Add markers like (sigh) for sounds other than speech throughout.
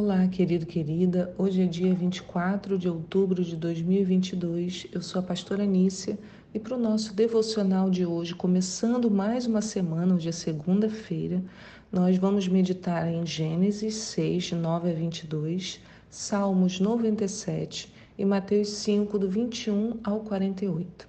Olá, querido, querida. Hoje é dia 24 de outubro de 2022. Eu sou a pastora Nícia e para o nosso devocional de hoje, começando mais uma semana, hoje é segunda-feira, nós vamos meditar em Gênesis 6, de 9 a 22, Salmos 97 e Mateus 5, do 21 ao 48.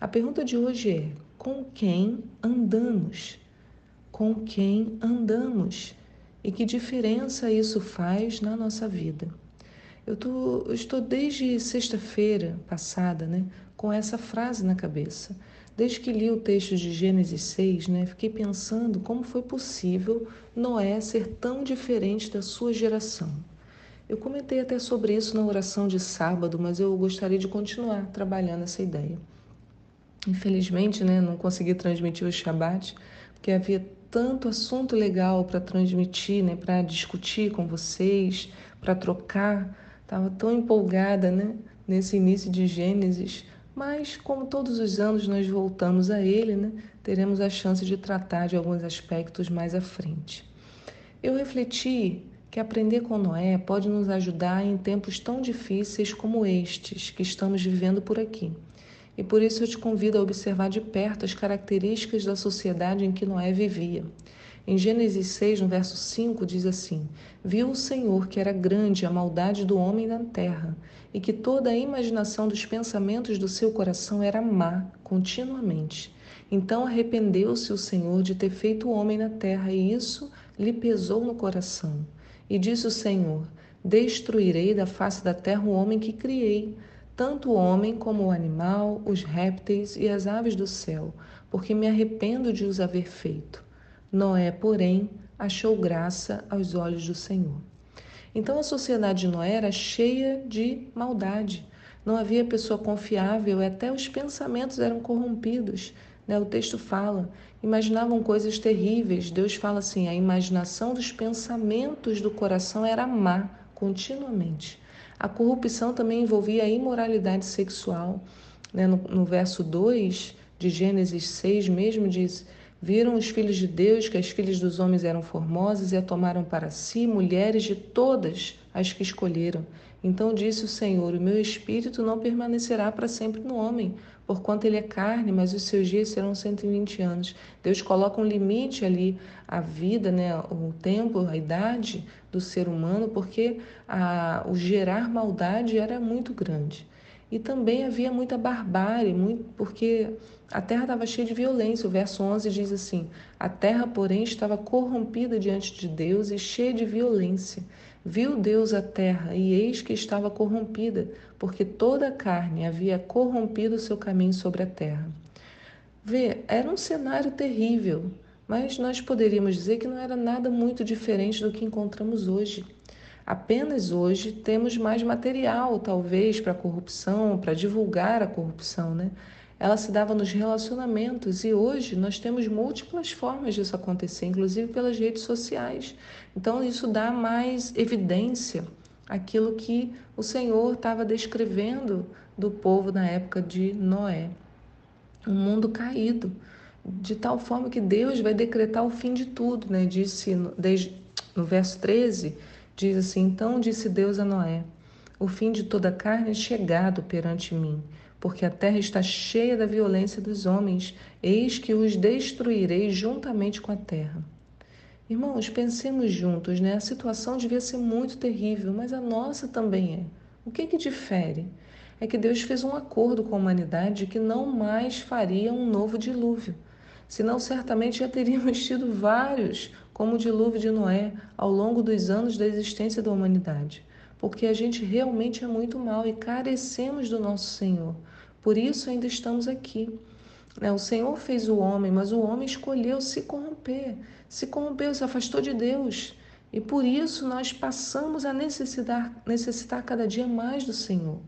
A pergunta de hoje é: com quem andamos? Com quem andamos? E que diferença isso faz na nossa vida. Eu, tô, eu estou desde sexta-feira passada né, com essa frase na cabeça. Desde que li o texto de Gênesis 6, né, fiquei pensando como foi possível Noé ser tão diferente da sua geração. Eu comentei até sobre isso na oração de sábado, mas eu gostaria de continuar trabalhando essa ideia. Infelizmente, né, não consegui transmitir o Shabat, porque havia tanto assunto legal para transmitir, né, para discutir com vocês, para trocar. Estava tão empolgada, né, nesse início de Gênesis, mas como todos os anos nós voltamos a ele, né, teremos a chance de tratar de alguns aspectos mais à frente. Eu refleti que aprender com Noé pode nos ajudar em tempos tão difíceis como estes que estamos vivendo por aqui. E por isso eu te convido a observar de perto as características da sociedade em que Noé vivia. Em Gênesis 6, no verso 5, diz assim: Viu o Senhor que era grande a maldade do homem na terra, e que toda a imaginação dos pensamentos do seu coração era má continuamente. Então arrependeu-se o Senhor de ter feito o homem na terra, e isso lhe pesou no coração. E disse o Senhor: Destruirei da face da terra o homem que criei tanto o homem como o animal, os répteis e as aves do céu, porque me arrependo de os haver feito. Noé, porém, achou graça aos olhos do Senhor. Então a sociedade de Noé era cheia de maldade. Não havia pessoa confiável, até os pensamentos eram corrompidos. Né? O texto fala, imaginavam coisas terríveis. Deus fala assim: a imaginação dos pensamentos do coração era má continuamente. A corrupção também envolvia a imoralidade sexual. Né? No, no verso 2 de Gênesis 6 mesmo diz: Viram os filhos de Deus que as filhas dos homens eram formosas e a tomaram para si mulheres de todas as que escolheram. Então disse o Senhor: O meu espírito não permanecerá para sempre no homem, porquanto ele é carne, mas os seus dias serão 120 anos. Deus coloca um limite ali à vida, né, o tempo, a idade do ser humano, porque a, o gerar maldade era muito grande. E também havia muita barbárie, muito, porque a terra estava cheia de violência. O verso 11 diz assim: A terra, porém, estava corrompida diante de Deus e cheia de violência. Viu Deus a terra, e eis que estava corrompida, porque toda a carne havia corrompido o seu caminho sobre a terra. Vê, era um cenário terrível, mas nós poderíamos dizer que não era nada muito diferente do que encontramos hoje. Apenas hoje temos mais material, talvez, para a corrupção, para divulgar a corrupção, né? Ela se dava nos relacionamentos e hoje nós temos múltiplas formas disso acontecer, inclusive pelas redes sociais. Então isso dá mais evidência aquilo que o Senhor estava descrevendo do povo na época de Noé. Um mundo caído, de tal forma que Deus vai decretar o fim de tudo, né? Disse desde, no verso 13 Diz assim: Então disse Deus a Noé: O fim de toda carne é chegado perante mim, porque a terra está cheia da violência dos homens, eis que os destruirei juntamente com a terra. Irmãos, pensemos juntos, né? A situação devia ser muito terrível, mas a nossa também é. O que que difere? É que Deus fez um acordo com a humanidade que não mais faria um novo dilúvio. Senão, certamente já teríamos (laughs) tido vários como o dilúvio de Noé, ao longo dos anos da existência da humanidade, porque a gente realmente é muito mal e carecemos do nosso Senhor. Por isso ainda estamos aqui. Né? O Senhor fez o homem, mas o homem escolheu se corromper, se corrompeu, se afastou de Deus. E por isso nós passamos a necessitar, necessitar cada dia mais do Senhor.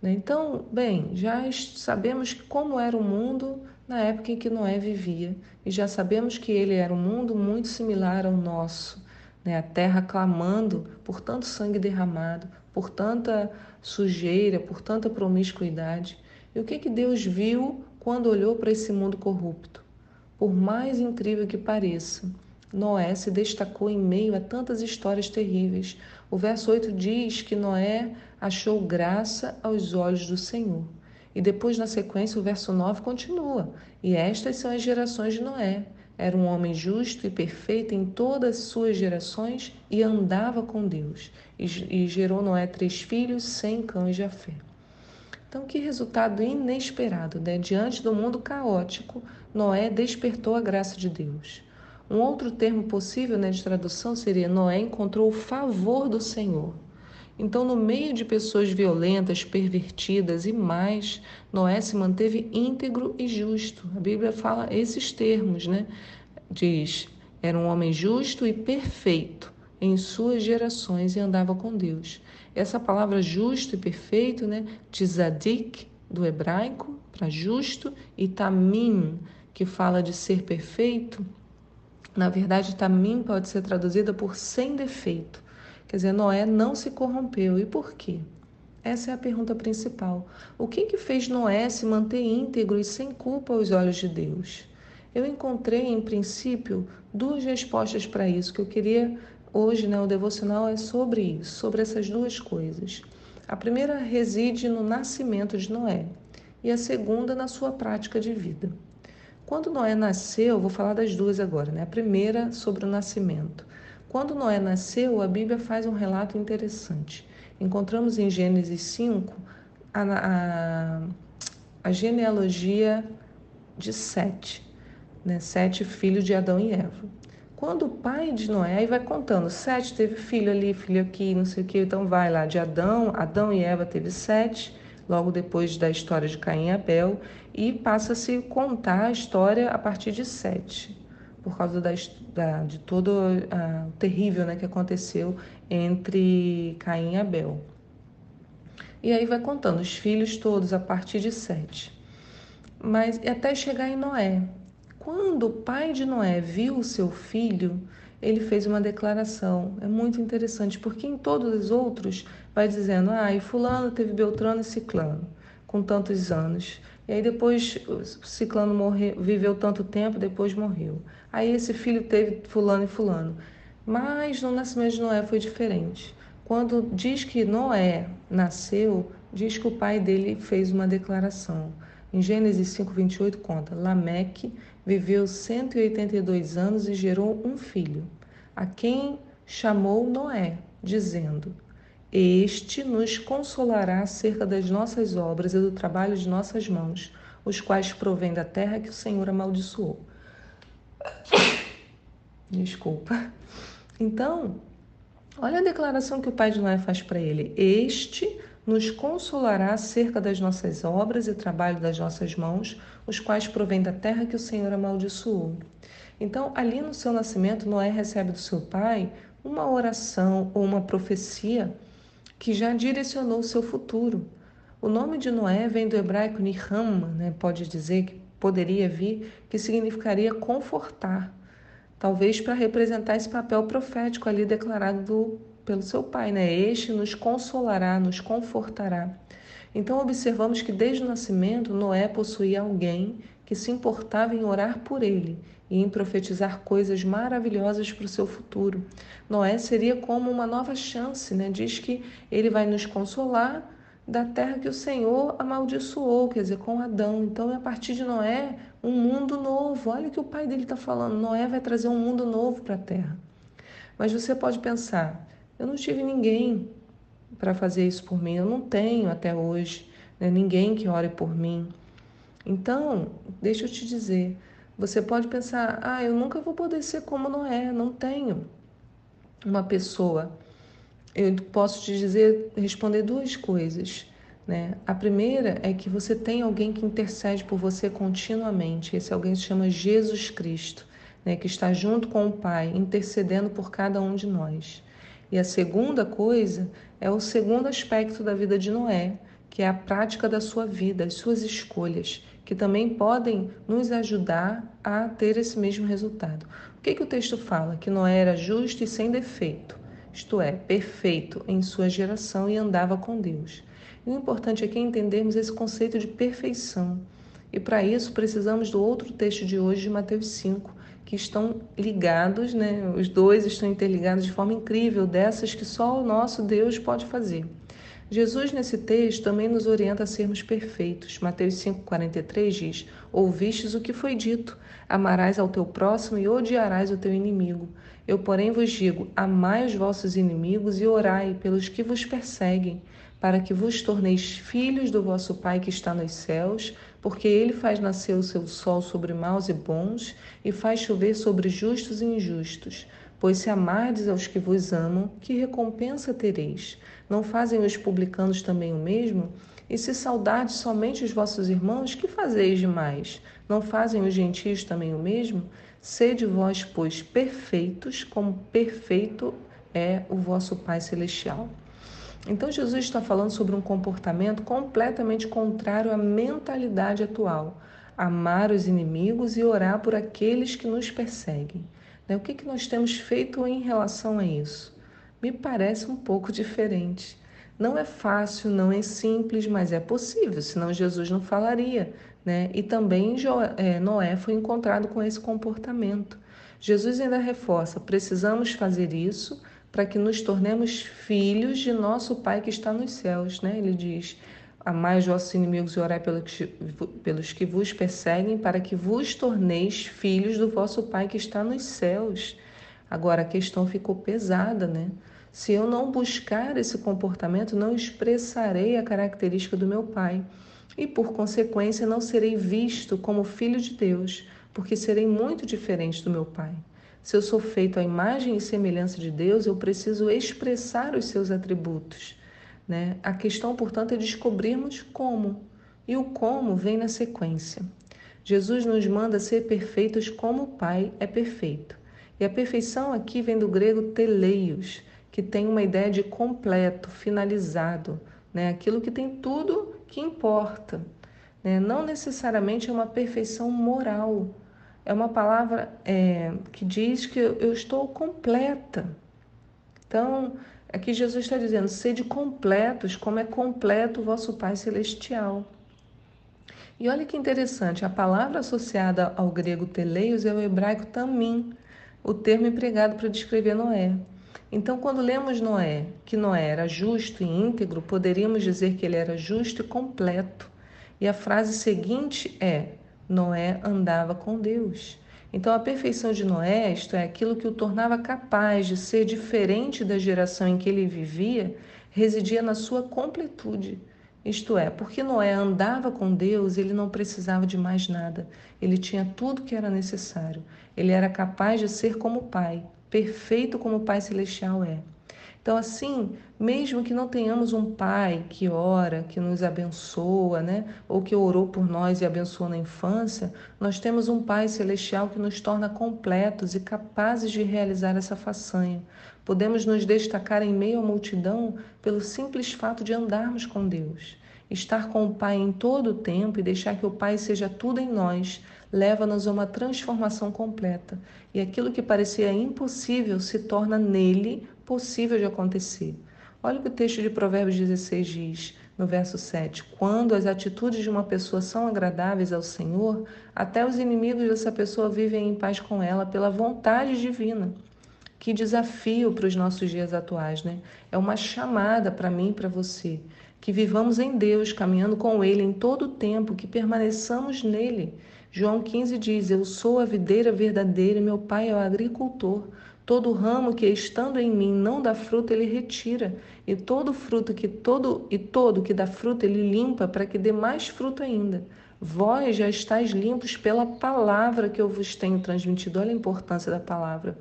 Né? Então, bem, já sabemos como era o mundo na época em que Noé vivia e já sabemos que ele era um mundo muito similar ao nosso, né? a terra clamando por tanto sangue derramado, por tanta sujeira, por tanta promiscuidade. E o que, que Deus viu quando olhou para esse mundo corrupto? Por mais incrível que pareça, Noé se destacou em meio a tantas histórias terríveis. O verso 8 diz que Noé achou graça aos olhos do Senhor. E depois, na sequência, o verso 9 continua: E estas são as gerações de Noé. Era um homem justo e perfeito em todas as suas gerações e andava com Deus. E, gerou Noé três filhos, sem cães de fé. Então, que resultado inesperado, né? Diante do mundo caótico, Noé despertou a graça de Deus. Um outro termo possível né, de tradução seria: Noé encontrou o favor do Senhor. Então, no meio de pessoas violentas, pervertidas e mais, Noé se manteve íntegro e justo. A Bíblia fala esses termos, né? Diz: era um homem justo e perfeito em suas gerações e andava com Deus. Essa palavra justo e perfeito, né? Tzadik, do hebraico, para justo, e tamim, que fala de ser perfeito. Na verdade, tamim pode ser traduzida por sem defeito. Quer dizer, Noé não se corrompeu. E por quê? Essa é a pergunta principal. O que, que fez Noé se manter íntegro e sem culpa aos olhos de Deus? Eu encontrei, em princípio, duas respostas para isso que eu queria hoje, né? O devocional é sobre isso, sobre essas duas coisas. A primeira reside no nascimento de Noé e a segunda na sua prática de vida. Quando Noé nasceu, vou falar das duas agora, né? A primeira sobre o nascimento. Quando Noé nasceu, a Bíblia faz um relato interessante. Encontramos em Gênesis 5 a, a, a genealogia de Sete, né? Sete filhos de Adão e Eva. Quando o pai de Noé, aí vai contando, Sete teve filho ali, filho aqui, não sei o que, então vai lá de Adão, Adão e Eva teve Sete, logo depois da história de Caim e Abel, e passa-se contar a história a partir de Sete por causa da, da, de todo o terrível né, que aconteceu entre Caim e Abel. E aí vai contando os filhos todos a partir de sete. Mas até chegar em Noé. Quando o pai de Noé viu o seu filho, ele fez uma declaração. É muito interessante, porque em todos os outros vai dizendo: ah, e fulano teve Beltrano e Ciclano, com tantos anos. E aí depois Ciclano morreu, viveu tanto tempo, depois morreu. Aí esse filho teve fulano e fulano. Mas no nascimento de Noé foi diferente. Quando diz que Noé nasceu, diz que o pai dele fez uma declaração. Em Gênesis 5:28 conta: Lameque viveu 182 anos e gerou um filho, a quem chamou Noé, dizendo: este nos consolará acerca das nossas obras e do trabalho de nossas mãos, os quais provêm da terra que o Senhor amaldiçoou. (coughs) Desculpa. Então, olha a declaração que o pai de Noé faz para ele: Este nos consolará acerca das nossas obras e trabalho das nossas mãos, os quais provêm da terra que o Senhor amaldiçoou. Então, ali no seu nascimento, Noé recebe do seu pai uma oração ou uma profecia que já direcionou o seu futuro. O nome de Noé vem do hebraico Nihama, né? pode dizer que poderia vir, que significaria confortar, talvez para representar esse papel profético ali declarado do, pelo seu pai, né? Este nos consolará, nos confortará. Então observamos que desde o nascimento Noé possuía alguém que se importava em orar por ele e em profetizar coisas maravilhosas para o seu futuro. Noé seria como uma nova chance, né? Diz que ele vai nos consolar da terra que o Senhor amaldiçoou, quer dizer, com Adão. Então, a partir de Noé, um mundo novo. Olha o que o pai dele está falando. Noé vai trazer um mundo novo para a terra. Mas você pode pensar: eu não tive ninguém para fazer isso por mim, eu não tenho até hoje né? ninguém que ore por mim. Então, deixa eu te dizer, você pode pensar, ah, eu nunca vou poder ser como Noé, não tenho uma pessoa. Eu posso te dizer, responder duas coisas. Né? A primeira é que você tem alguém que intercede por você continuamente. Esse alguém se chama Jesus Cristo, né? que está junto com o Pai, intercedendo por cada um de nós. E a segunda coisa é o segundo aspecto da vida de Noé, que é a prática da sua vida, as suas escolhas que também podem nos ajudar a ter esse mesmo resultado. O que, que o texto fala? Que Noé era justo e sem defeito, isto é, perfeito em sua geração e andava com Deus. E o importante aqui é entendermos esse conceito de perfeição. E para isso precisamos do outro texto de hoje, de Mateus 5, que estão ligados, né? Os dois estão interligados de forma incrível, dessas que só o nosso Deus pode fazer. Jesus, nesse texto, também nos orienta a sermos perfeitos. Mateus 5,43 diz: Ouvistes o que foi dito: amarás ao teu próximo e odiarás o teu inimigo. Eu, porém, vos digo: amai os vossos inimigos e orai pelos que vos perseguem, para que vos torneis filhos do vosso Pai que está nos céus porque ele faz nascer o seu sol sobre maus e bons e faz chover sobre justos e injustos. Pois se amardes aos que vos amam, que recompensa tereis? Não fazem os publicanos também o mesmo? E se saudardes somente os vossos irmãos, que fazeis demais? Não fazem os gentios também o mesmo? Sede vós, pois, perfeitos, como perfeito é o vosso Pai Celestial. Então, Jesus está falando sobre um comportamento completamente contrário à mentalidade atual: amar os inimigos e orar por aqueles que nos perseguem. Né? O que, que nós temos feito em relação a isso? Me parece um pouco diferente. Não é fácil, não é simples, mas é possível, senão Jesus não falaria. Né? E também é, Noé foi encontrado com esse comportamento. Jesus ainda reforça: precisamos fazer isso para que nos tornemos filhos de nosso Pai que está nos céus. Né? Ele diz: Amai os vossos inimigos e orai pelos que vos perseguem, para que vos torneis filhos do vosso Pai que está nos céus. Agora a questão ficou pesada, né? Se eu não buscar esse comportamento, não expressarei a característica do meu Pai e, por consequência, não serei visto como filho de Deus, porque serei muito diferente do meu Pai. Se eu sou feito à imagem e semelhança de Deus, eu preciso expressar os seus atributos. Né? A questão, portanto, é descobrirmos como. E o como vem na sequência. Jesus nos manda ser perfeitos como o Pai é perfeito. E a perfeição aqui vem do grego teleios, que tem uma ideia de completo, finalizado, né? aquilo que tem tudo que importa. Né? Não necessariamente é uma perfeição moral, é uma palavra é, que diz que eu estou completa. Então, aqui Jesus está dizendo: sede completos, como é completo o vosso Pai Celestial. E olha que interessante, a palavra associada ao grego teleios é o hebraico tamim, o termo empregado para descrever Noé. Então, quando lemos Noé, que Noé era justo e íntegro, poderíamos dizer que ele era justo e completo. E a frase seguinte é: Noé andava com Deus. Então, a perfeição de Noé, isto é, aquilo que o tornava capaz de ser diferente da geração em que ele vivia, residia na sua completude. Isto é, porque Noé andava com Deus, ele não precisava de mais nada. Ele tinha tudo que era necessário. Ele era capaz de ser como o Pai, perfeito como o Pai Celestial é. Então, assim, mesmo que não tenhamos um pai que ora, que nos abençoa, né? ou que orou por nós e abençoou na infância, nós temos um Pai celestial que nos torna completos e capazes de realizar essa façanha. Podemos nos destacar em meio à multidão pelo simples fato de andarmos com Deus. Estar com o Pai em todo o tempo e deixar que o Pai seja tudo em nós leva-nos a uma transformação completa. E aquilo que parecia impossível se torna nele possível de acontecer. Olha o que o texto de Provérbios 16 diz, no verso 7. Quando as atitudes de uma pessoa são agradáveis ao Senhor, até os inimigos dessa pessoa vivem em paz com ela pela vontade divina. Que desafio para os nossos dias atuais, né? É uma chamada para mim e para você. Que vivamos em Deus, caminhando com Ele em todo o tempo, que permaneçamos nele. João 15 diz: Eu sou a videira verdadeira e meu pai é o agricultor. Todo ramo que estando em mim não dá fruto, ele retira, e todo fruto que todo e todo que dá fruto ele limpa para que dê mais fruto ainda. Vós já estáis limpos pela palavra que eu vos tenho transmitido. Olha a importância da palavra.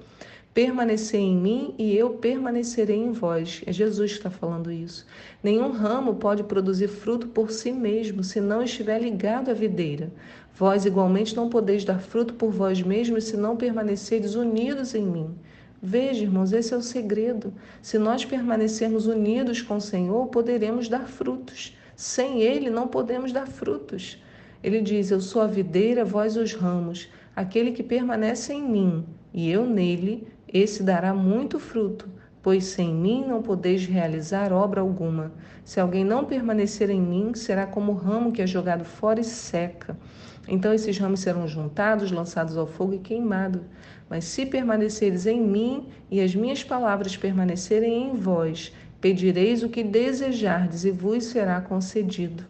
Permanecer em mim e eu permanecerei em vós. É Jesus que está falando isso. Nenhum ramo pode produzir fruto por si mesmo se não estiver ligado à videira. Vós igualmente não podeis dar fruto por vós mesmos se não permanecerdes unidos em mim. Veja, irmãos, esse é o segredo. Se nós permanecermos unidos com o Senhor, poderemos dar frutos. Sem Ele, não podemos dar frutos. Ele diz: Eu sou a videira, vós os ramos. Aquele que permanece em mim e eu nele, esse dará muito fruto, pois sem mim não podeis realizar obra alguma. Se alguém não permanecer em mim, será como o ramo que é jogado fora e seca. Então esses ramos serão juntados, lançados ao fogo e queimados. Mas se permaneceres em mim e as minhas palavras permanecerem em vós, pedireis o que desejardes e vos será concedido.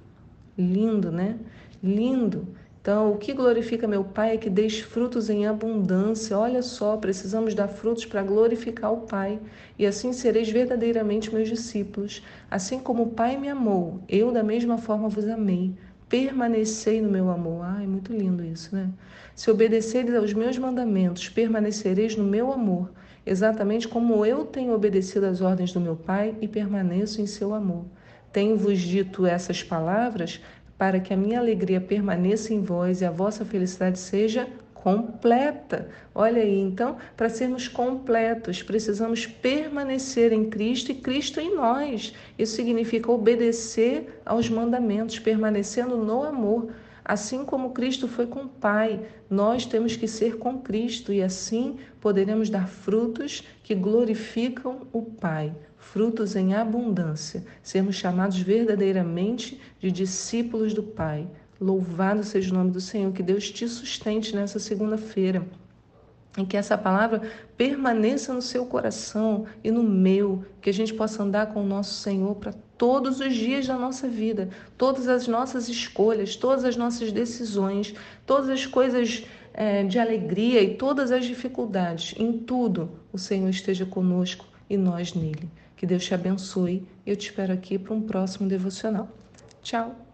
Lindo, né? Lindo. Então, o que glorifica meu Pai é que deis frutos em abundância. Olha só, precisamos dar frutos para glorificar o Pai. E assim sereis verdadeiramente meus discípulos. Assim como o Pai me amou, eu da mesma forma vos amei. Permanecei no meu amor. Ai, muito lindo isso, né? Se obedeceres aos meus mandamentos, permanecereis no meu amor, exatamente como eu tenho obedecido às ordens do meu Pai e permaneço em seu amor. Tenho-vos dito essas palavras para que a minha alegria permaneça em vós e a vossa felicidade seja completa. Olha aí, então, para sermos completos, precisamos permanecer em Cristo e Cristo em nós. Isso significa obedecer aos mandamentos, permanecendo no amor. Assim como Cristo foi com o Pai, nós temos que ser com Cristo e assim poderemos dar frutos que glorificam o Pai, frutos em abundância, sermos chamados verdadeiramente de discípulos do Pai. Louvado seja o nome do Senhor, que Deus te sustente nessa segunda-feira. E que essa palavra permaneça no seu coração e no meu, que a gente possa andar com o nosso Senhor para todos os dias da nossa vida, todas as nossas escolhas, todas as nossas decisões, todas as coisas é, de alegria e todas as dificuldades, em tudo o Senhor esteja conosco e nós nele. Que Deus te abençoe. Eu te espero aqui para um próximo devocional. Tchau!